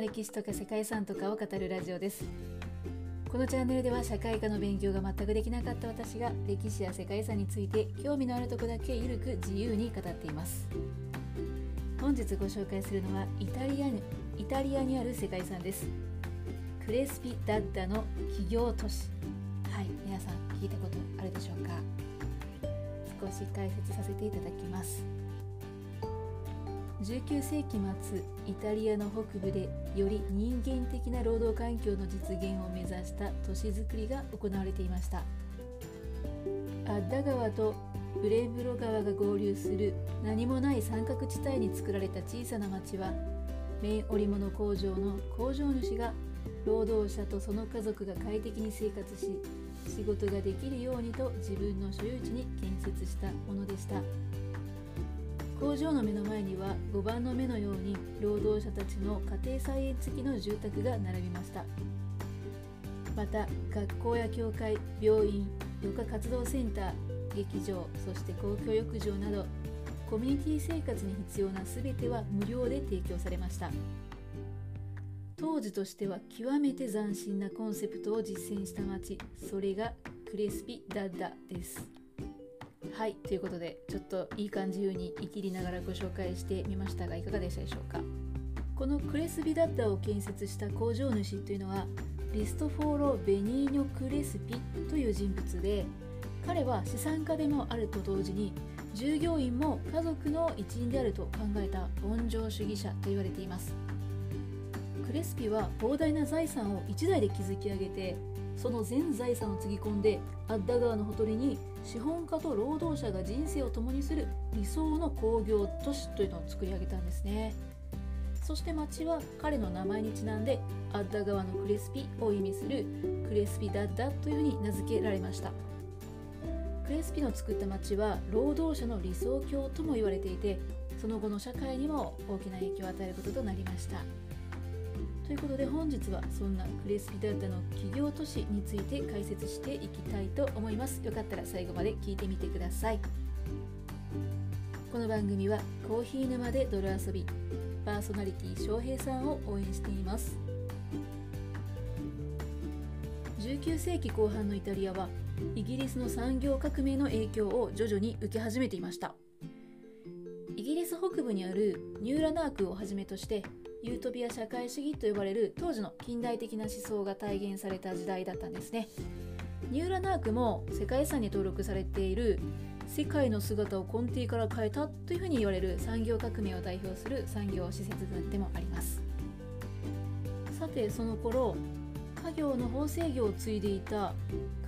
歴史とか世界遺産とかを語るラジオです。このチャンネルでは社会科の勉強が全くできなかった私が歴史や世界遺産について興味のあるとこだけゆるく自由に語っています。本日ご紹介するのはイタリアにイタリアにある世界遺産です。クレスピダッダの企業都市。はい皆さん聞いたことあるでしょうか？少し解説させていただきます。19世紀末イタリアの北部でより人間的な労働環境の実現を目指した都市づくりが行われていました。アッダ川とブレーブロ川が合流する何もない三角地帯に作られた小さな町は綿織物工場の工場主が労働者とその家族が快適に生活し仕事ができるようにと自分の所有地に建設したものでした。工場の目の前には5番の目のように労働者たちの家庭菜園付きの住宅が並びました。また学校や教会病院余暇活動センター劇場そして公共浴場などコミュニティ生活に必要な全ては無料で提供されました。当時としては極めて斬新なコンセプトを実践した街それがクレスピ・ダッダです。はいということでちょっといい感じに生きりながらご紹介してみましたがいかがでしたでしょうか？このクレスビダッダを建設した工場主というのはリストフォーロ・ベニーニョ・クレスピという人物で彼は資産家でもあると同時に従業員も家族の一員であると考えた温情主義者と言われています。クレスピは膨大な財産を一代で築き上げてその全財産をつぎ込んでアッダ川のほとりに資本家と労働者が人生を共にする理想の工業都市というのを作り上げたんですね。そして町は彼の名前にちなんでアッダ川のクレスピを意味するクレスピダッダというふうに名付けられました。クレスピの作った町は労働者の理想郷とも言われていてその後の社会にも大きな影響を与えることとなりました。ということで本日はそんなクレスピダッダの企業都市について解説していきたいと思います。よかったら最後まで聞いてみてください。この番組はコーヒー沼で泥遊びパーソナリティ翔平さんを応援しています。19世紀後半のイタリアはイギリスの産業革命の影響を徐々に受け始めていました。イギリス北部にあるニューラナークをはじめとしてユートピア社会主義と呼ばれる当時の近代的な思想が体現された時代だったんですね。ニューラナークも世界遺産に登録されている世界の姿を根底から変えたというふうに言われる産業革命を代表する産業施設群でもあります。さてその頃家業の縫製業を継いでいた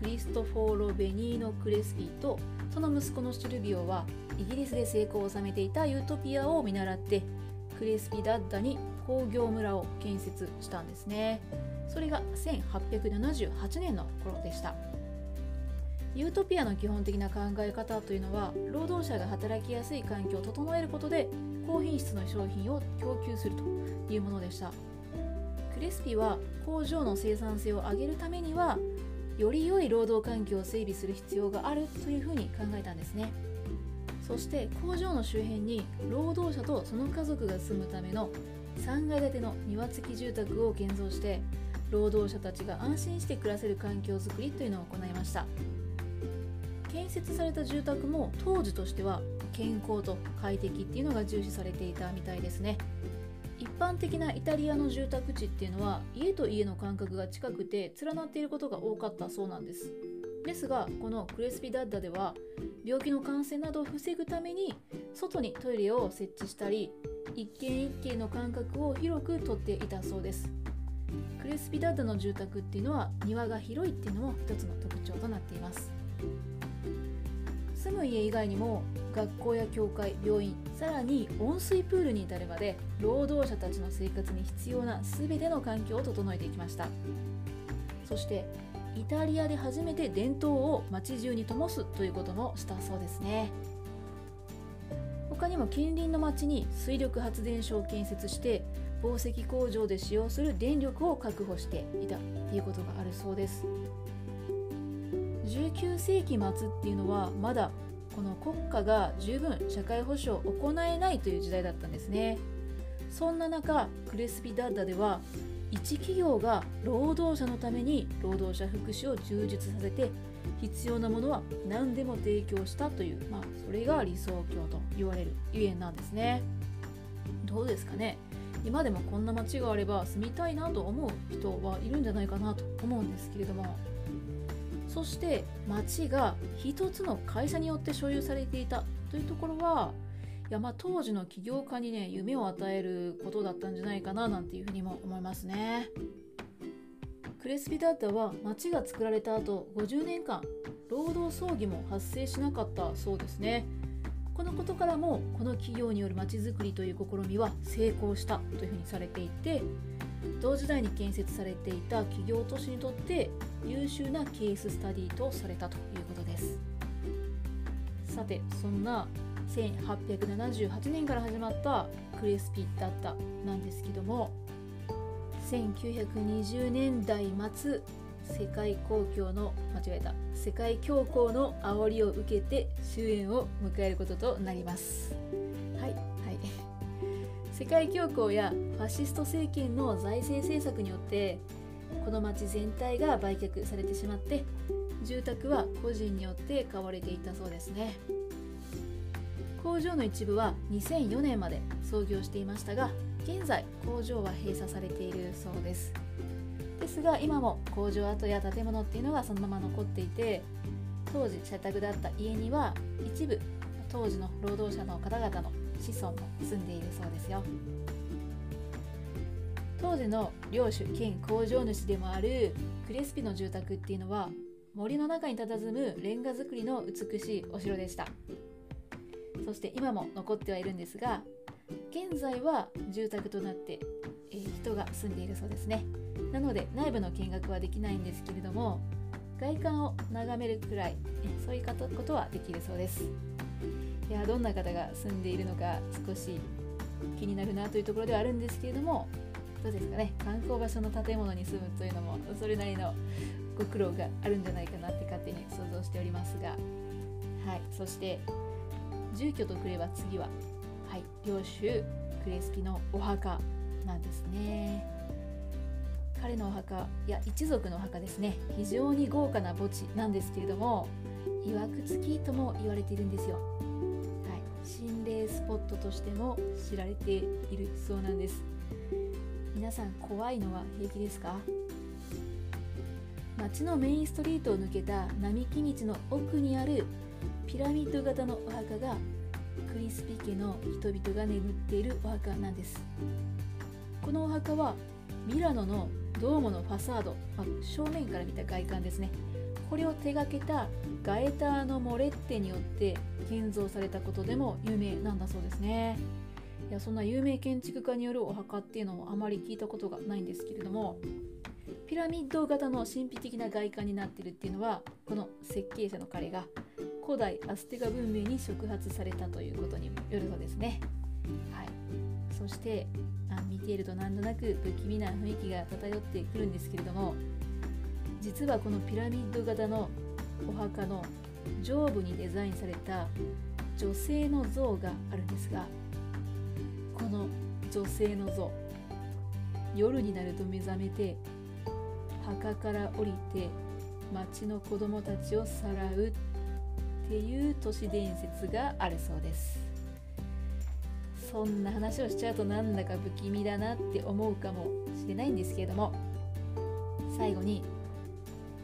クリストフォーロ・ベニーノ・クレスピーとその息子のシルビオはイギリスで成功を収めていたユートピアを見習ってクレスピダッダに工業村を建設したんですね。それが1878年の頃でした。ユートピアの基本的な考え方というのは労働者が働きやすい環境を整えることで高品質の商品を供給するというものでした。クレスピは工場の生産性を上げるためにはより良い労働環境を整備する必要があるというふうに考えたんですね。そして工場の周辺に労働者とその家族が住むための3階建ての庭付き住宅を建造して労働者たちが安心して暮らせる環境づくりというのを行いました。建設された住宅も当時としては健康と快適っていうのが重視されていたみたいですね。一般的なイタリアの住宅地っていうのは家と家の間隔が近くて連なっていることが多かったそうなんです。ですがこのクレスピダッダでは病気の感染などを防ぐために外にトイレを設置したり一軒一軒の間隔を広くとっていたそうです。クレスピダッダの住宅っていうのは庭が広いっていうのも一つの特徴となっています。住む家以外にも学校や教会病院さらに温水プールに至るまで労働者たちの生活に必要な全ての環境を整えていきました。そしてイタリアで初めて伝統を街中に灯すということもしたそうですね。他にも近隣の町に水力発電所を建設して紡績工場で使用する電力を確保していたっていうことがあるそうです。19世紀末っていうのはまだこの国家が十分社会保障を行えないという時代だったんですね。そんな中クレスピダッダでは一企業が労働者のために労働者福祉を充実させて必要なものは何でも提供したという、まあ、それが理想郷と言われるゆえんなんですね。どうですかね。今でもこんな街があれば住みたいなと思う人はいるんじゃないかなと思うんですけれども。そして町が一つの会社によって所有されていたというところはやまあ当時の起業家にね夢を与えることだったんじゃないかななんていうふうにも思いますね。クレスピダッタは町が作られた後50年間労働争議も発生しなかったそうですね。このことからもこの企業によるまちづくりという試みは成功したというふうにされていて同時代に建設されていた企業都市にとって優秀なケーススタディとされたということですさてそんな1878年から始まったクレスピだったなんですけども1920年代末世界公共の間違えた世界恐慌の煽りを受けて終焉を迎えることとなります。はい。はい。世界恐慌やファシスト政権の財政政策によってこの町全体が売却されてしまって住宅は個人によって買われていたそうですね工場の一部は2004年まで創業していましたが現在工場は閉鎖されているそうです。ですが今も工場跡や建物っていうのがそのまま残っていて当時社宅だった家には一部当時の労働者の方々の子孫も住んでいるそうですよ。当時の領主兼工場主でもあるクレスピの住宅っていうのは森の中に佇むレンガ造りの美しいお城でした。そして今も残ってはいるんですが現在は住宅となって、えー、人が住んでいるそうですね。なので内部の見学はできないんですけれども外観を眺めるくらいそういうことはできるそうです。いやどんな方が住んでいるのか少し気になるなというところではあるんですけれどもどうですかね。観光場所の建物に住むというのもそれなりのご苦労があるんじゃないかなって勝手に想像しておりますが。はい。そして住居とくれば次ははい領主クレスピのお墓なんですね。彼のお墓いや一族のお墓ですね。非常に豪華な墓地なんですけれどもいわくつきとも言われているんですよ。はい心霊スポットとしても知られているそうなんです。皆さん怖いのは平気ですか？街のメインストリートを抜けた並木道の奥にあるピラミッド型のお墓がクリスピ家の人々が眠っているお墓なんです。このお墓はミラノのドームのファサード、まあ、正面から見た外観ですね。これを手がけたガエターノ・モレッテによって建造されたことでも有名なんだそうですね。いやそんな有名建築家によるお墓っていうのもあまり聞いたことがないんですけれどもピラミッド型の神秘的な外観になってるっていうのはこの設計者の彼が古代アステガ文明に触発されたということにもよるそうですね。はい、そしてあ見ているとなんとなく不気味な雰囲気が漂ってくるんですけれども実はこのピラミッド型のお墓の上部にデザインされた女性の像があるんですがこの女性の像夜になると目覚めて墓から降りて町の子供たちをさらうっていう都市伝説があるそうですそんな話をしちゃうとなんだか不気味だなって思うかもしれないんですけれども最後に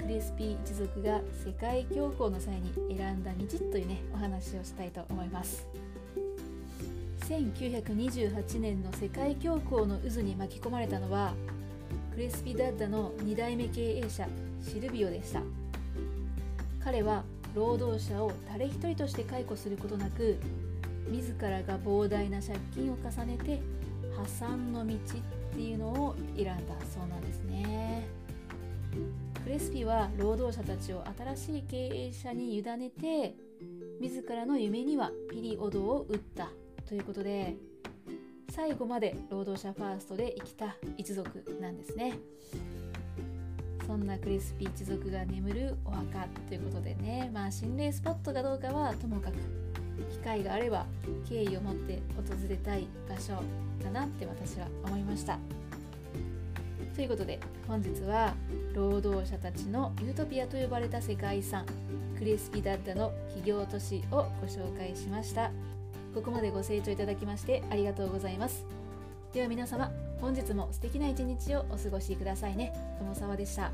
クリスピー一族が世界恐慌の際に選んだ道というねお話をしたいと思います。1928年の世界恐慌の渦に巻き込まれたのはクレスピダッダの2代目経営者シルビオでした。彼は労働者を誰一人として解雇することなく自らが膨大な借金を重ねて破産の道っていうのを選んだそうなんですね。クレスピは労働者たちを新しい経営者に委ねて自らの夢にはピリオドを打ったということで最後まで労働者ファーストで生きた一族なんですね。そんなクリスピー一族が眠るお墓ということでね。まあ心霊スポットかどうかはともかく機会があれば敬意を持って訪れたい場所だなって私は思いました。ということで本日は労働者たちのユートピアと呼ばれた世界遺産クレスピダッダの企業都市をご紹介しました。ここまでご清聴いただきましてありがとうございます。では皆様本日も素敵な一日をお過ごしくださいね。友沢でした。